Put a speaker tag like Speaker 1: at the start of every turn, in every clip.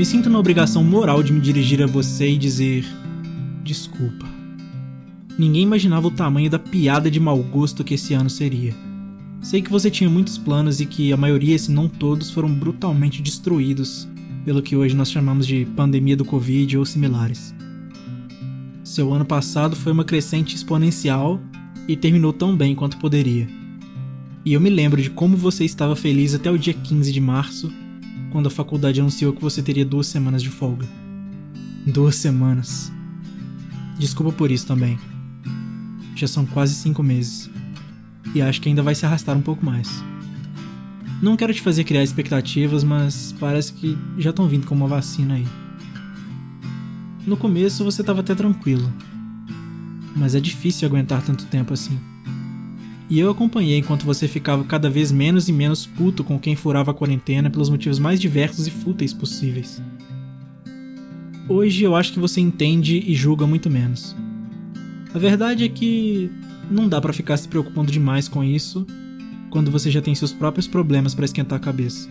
Speaker 1: Me sinto na obrigação moral de me dirigir a você e dizer: desculpa. Ninguém imaginava o tamanho da piada de mau gosto que esse ano seria. Sei que você tinha muitos planos e que a maioria, se não todos, foram brutalmente destruídos pelo que hoje nós chamamos de pandemia do Covid ou similares. Seu ano passado foi uma crescente exponencial e terminou tão bem quanto poderia. E eu me lembro de como você estava feliz até o dia 15 de março, quando a faculdade anunciou que você teria duas semanas de folga. Duas semanas. Desculpa por isso também. Já são quase cinco meses. E acho que ainda vai se arrastar um pouco mais. Não quero te fazer criar expectativas, mas parece que já estão vindo com uma vacina aí. No começo você estava até tranquilo, mas é difícil aguentar tanto tempo assim. E eu acompanhei enquanto você ficava cada vez menos e menos puto com quem furava a quarentena pelos motivos mais diversos e fúteis possíveis. Hoje eu acho que você entende e julga muito menos. A verdade é que não dá para ficar se preocupando demais com isso quando você já tem seus próprios problemas para esquentar a cabeça.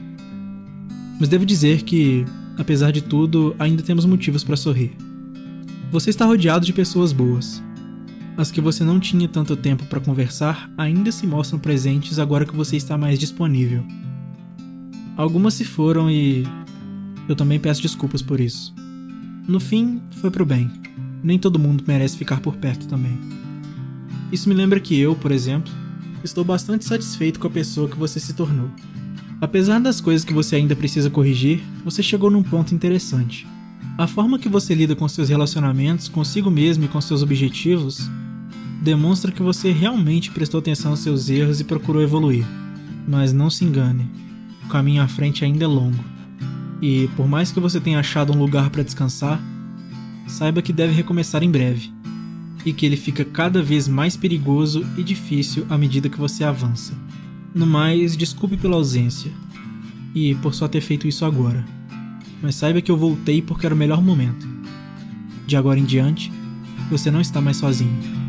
Speaker 1: Mas devo dizer que, apesar de tudo, ainda temos motivos para sorrir. Você está rodeado de pessoas boas, as que você não tinha tanto tempo para conversar ainda se mostram presentes agora que você está mais disponível. Algumas se foram e eu também peço desculpas por isso. No fim, foi pro bem. Nem todo mundo merece ficar por perto também. Isso me lembra que eu, por exemplo, estou bastante satisfeito com a pessoa que você se tornou. Apesar das coisas que você ainda precisa corrigir, você chegou num ponto interessante. A forma que você lida com seus relacionamentos, consigo mesmo e com seus objetivos demonstra que você realmente prestou atenção aos seus erros e procurou evoluir. Mas não se engane, o caminho à frente ainda é longo. E por mais que você tenha achado um lugar para descansar, saiba que deve recomeçar em breve e que ele fica cada vez mais perigoso e difícil à medida que você avança. No mais, desculpe pela ausência e por só ter feito isso agora. Mas saiba que eu voltei porque era o melhor momento. De agora em diante, você não está mais sozinho.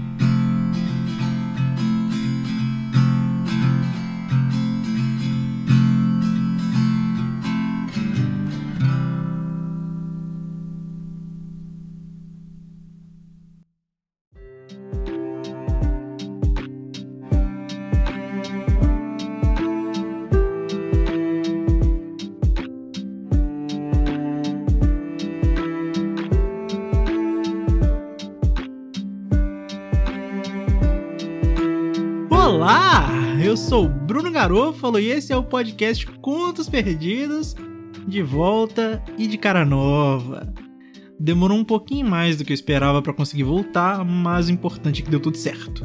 Speaker 1: Eu sou Bruno Garofalo e esse é o podcast Contos Perdidos, de volta e de cara nova. Demorou um pouquinho mais do que eu esperava para conseguir voltar, mas o importante é que deu tudo certo.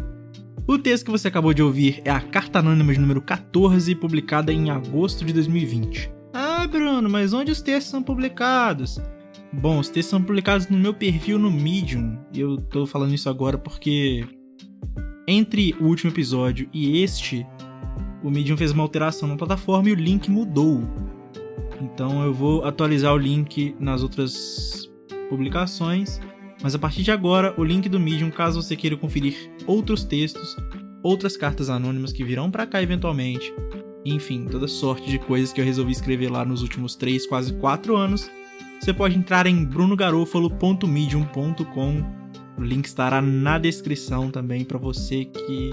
Speaker 1: O texto que você acabou de ouvir é a Carta Anônima de número 14, publicada em agosto de 2020. Ah, Bruno, mas onde os textos são publicados? Bom, os textos são publicados no meu perfil no Medium. Eu tô falando isso agora porque entre o último episódio e este, o Medium fez uma alteração na plataforma e o link mudou. Então eu vou atualizar o link nas outras publicações. Mas a partir de agora, o link do Medium, caso você queira conferir outros textos, outras cartas anônimas que virão para cá eventualmente, enfim, toda sorte de coisas que eu resolvi escrever lá nos últimos 3, quase 4 anos, você pode entrar em brunogarofalo.medium.com o link estará na descrição também para você que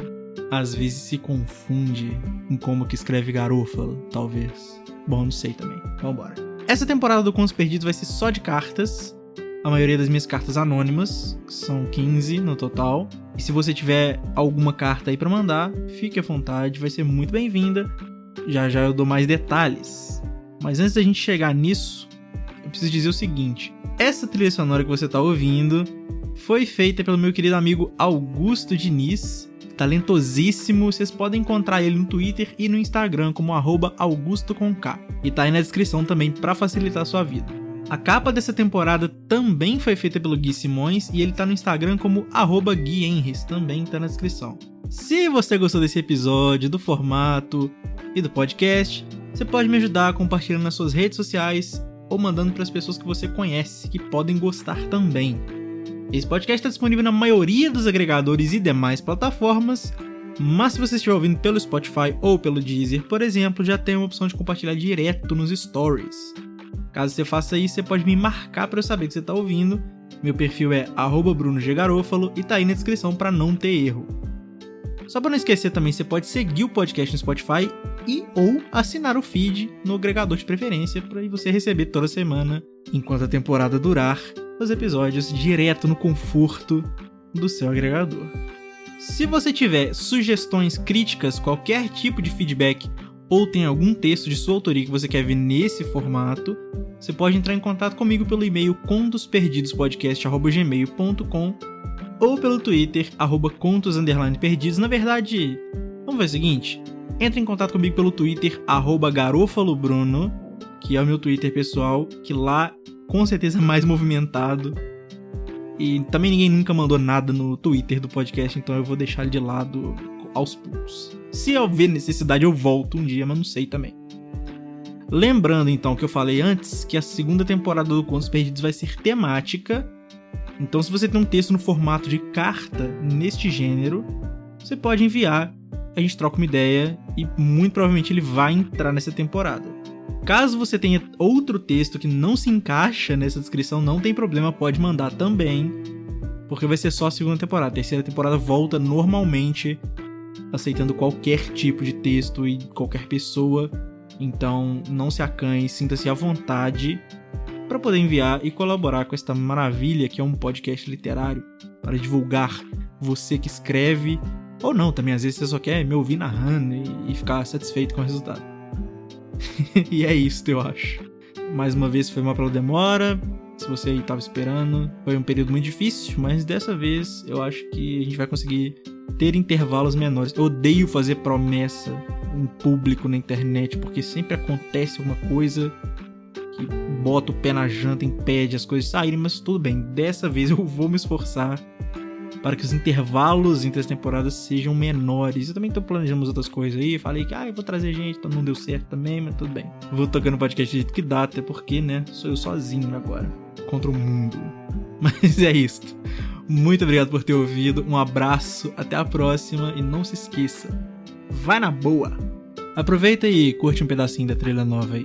Speaker 1: às vezes se confunde em como que escreve Garofalo, talvez. Bom, não sei também. Vambora. Essa temporada do Contos Perdidos vai ser só de cartas. A maioria das minhas cartas anônimas, são 15 no total. E se você tiver alguma carta aí para mandar, fique à vontade, vai ser muito bem-vinda. Já já eu dou mais detalhes. Mas antes da gente chegar nisso, eu preciso dizer o seguinte: essa trilha sonora que você tá ouvindo foi feita pelo meu querido amigo Augusto Diniz, talentosíssimo. Vocês podem encontrar ele no Twitter e no Instagram como @augusto_com_k. E tá aí na descrição também para facilitar a sua vida. A capa dessa temporada também foi feita pelo Gui Simões e ele tá no Instagram como arroba Gui Henris, também tá na descrição. Se você gostou desse episódio, do formato e do podcast, você pode me ajudar compartilhando nas suas redes sociais ou mandando para as pessoas que você conhece que podem gostar também. Esse podcast está disponível na maioria dos agregadores e demais plataformas, mas se você estiver ouvindo pelo Spotify ou pelo Deezer, por exemplo, já tem uma opção de compartilhar direto nos stories. Caso você faça isso, você pode me marcar para eu saber que você está ouvindo. Meu perfil é @brunoggarofalo e tá aí na descrição para não ter erro. Só para não esquecer também, você pode seguir o podcast no Spotify e ou assinar o feed no agregador de preferência para você receber toda semana, enquanto a temporada durar, os episódios direto no conforto do seu agregador. Se você tiver sugestões, críticas, qualquer tipo de feedback ou tem algum texto de sua autoria que você quer ver nesse formato, você pode entrar em contato comigo pelo e-mail contosperdidospodcast.gmail.com ou pelo Twitter, arroba contos perdidos. Na verdade, vamos ver o seguinte: entre em contato comigo pelo Twitter, arroba garofalobruno, que é o meu Twitter pessoal, que lá com certeza mais movimentado. E também ninguém nunca mandou nada no Twitter do podcast, então eu vou deixar de lado aos poucos. Se eu ver necessidade, eu volto um dia, mas não sei também. Lembrando então que eu falei antes que a segunda temporada do Contos Perdidos vai ser temática. Então, se você tem um texto no formato de carta neste gênero, você pode enviar, a gente troca uma ideia e muito provavelmente ele vai entrar nessa temporada. Caso você tenha outro texto que não se encaixa nessa descrição, não tem problema, pode mandar também, porque vai ser só a segunda temporada. A terceira temporada volta normalmente aceitando qualquer tipo de texto e qualquer pessoa. Então, não se acanhe, sinta-se à vontade para poder enviar e colaborar com esta maravilha que é um podcast literário para divulgar você que escreve ou não, também às vezes você só quer me ouvir narrando e, e ficar satisfeito com o resultado. e é isso, eu acho. Mais uma vez foi mal pela demora, se você estava esperando. Foi um período muito difícil, mas dessa vez eu acho que a gente vai conseguir ter intervalos menores. Eu odeio fazer promessa em público na internet, porque sempre acontece alguma coisa que bota o pé na janta, impede as coisas saírem, mas tudo bem. Dessa vez eu vou me esforçar para que os intervalos entre as temporadas sejam menores. Eu também tô planejando outras coisas aí. Falei que ah, eu vou trazer gente, então não deu certo também, mas tudo bem. Vou tocando podcast do jeito que dá, até porque, né, sou eu sozinho agora contra o mundo. Mas é isso. Muito obrigado por ter ouvido. Um abraço, até a próxima e não se esqueça, vai na boa. Aproveita e curte um pedacinho da trilha nova aí.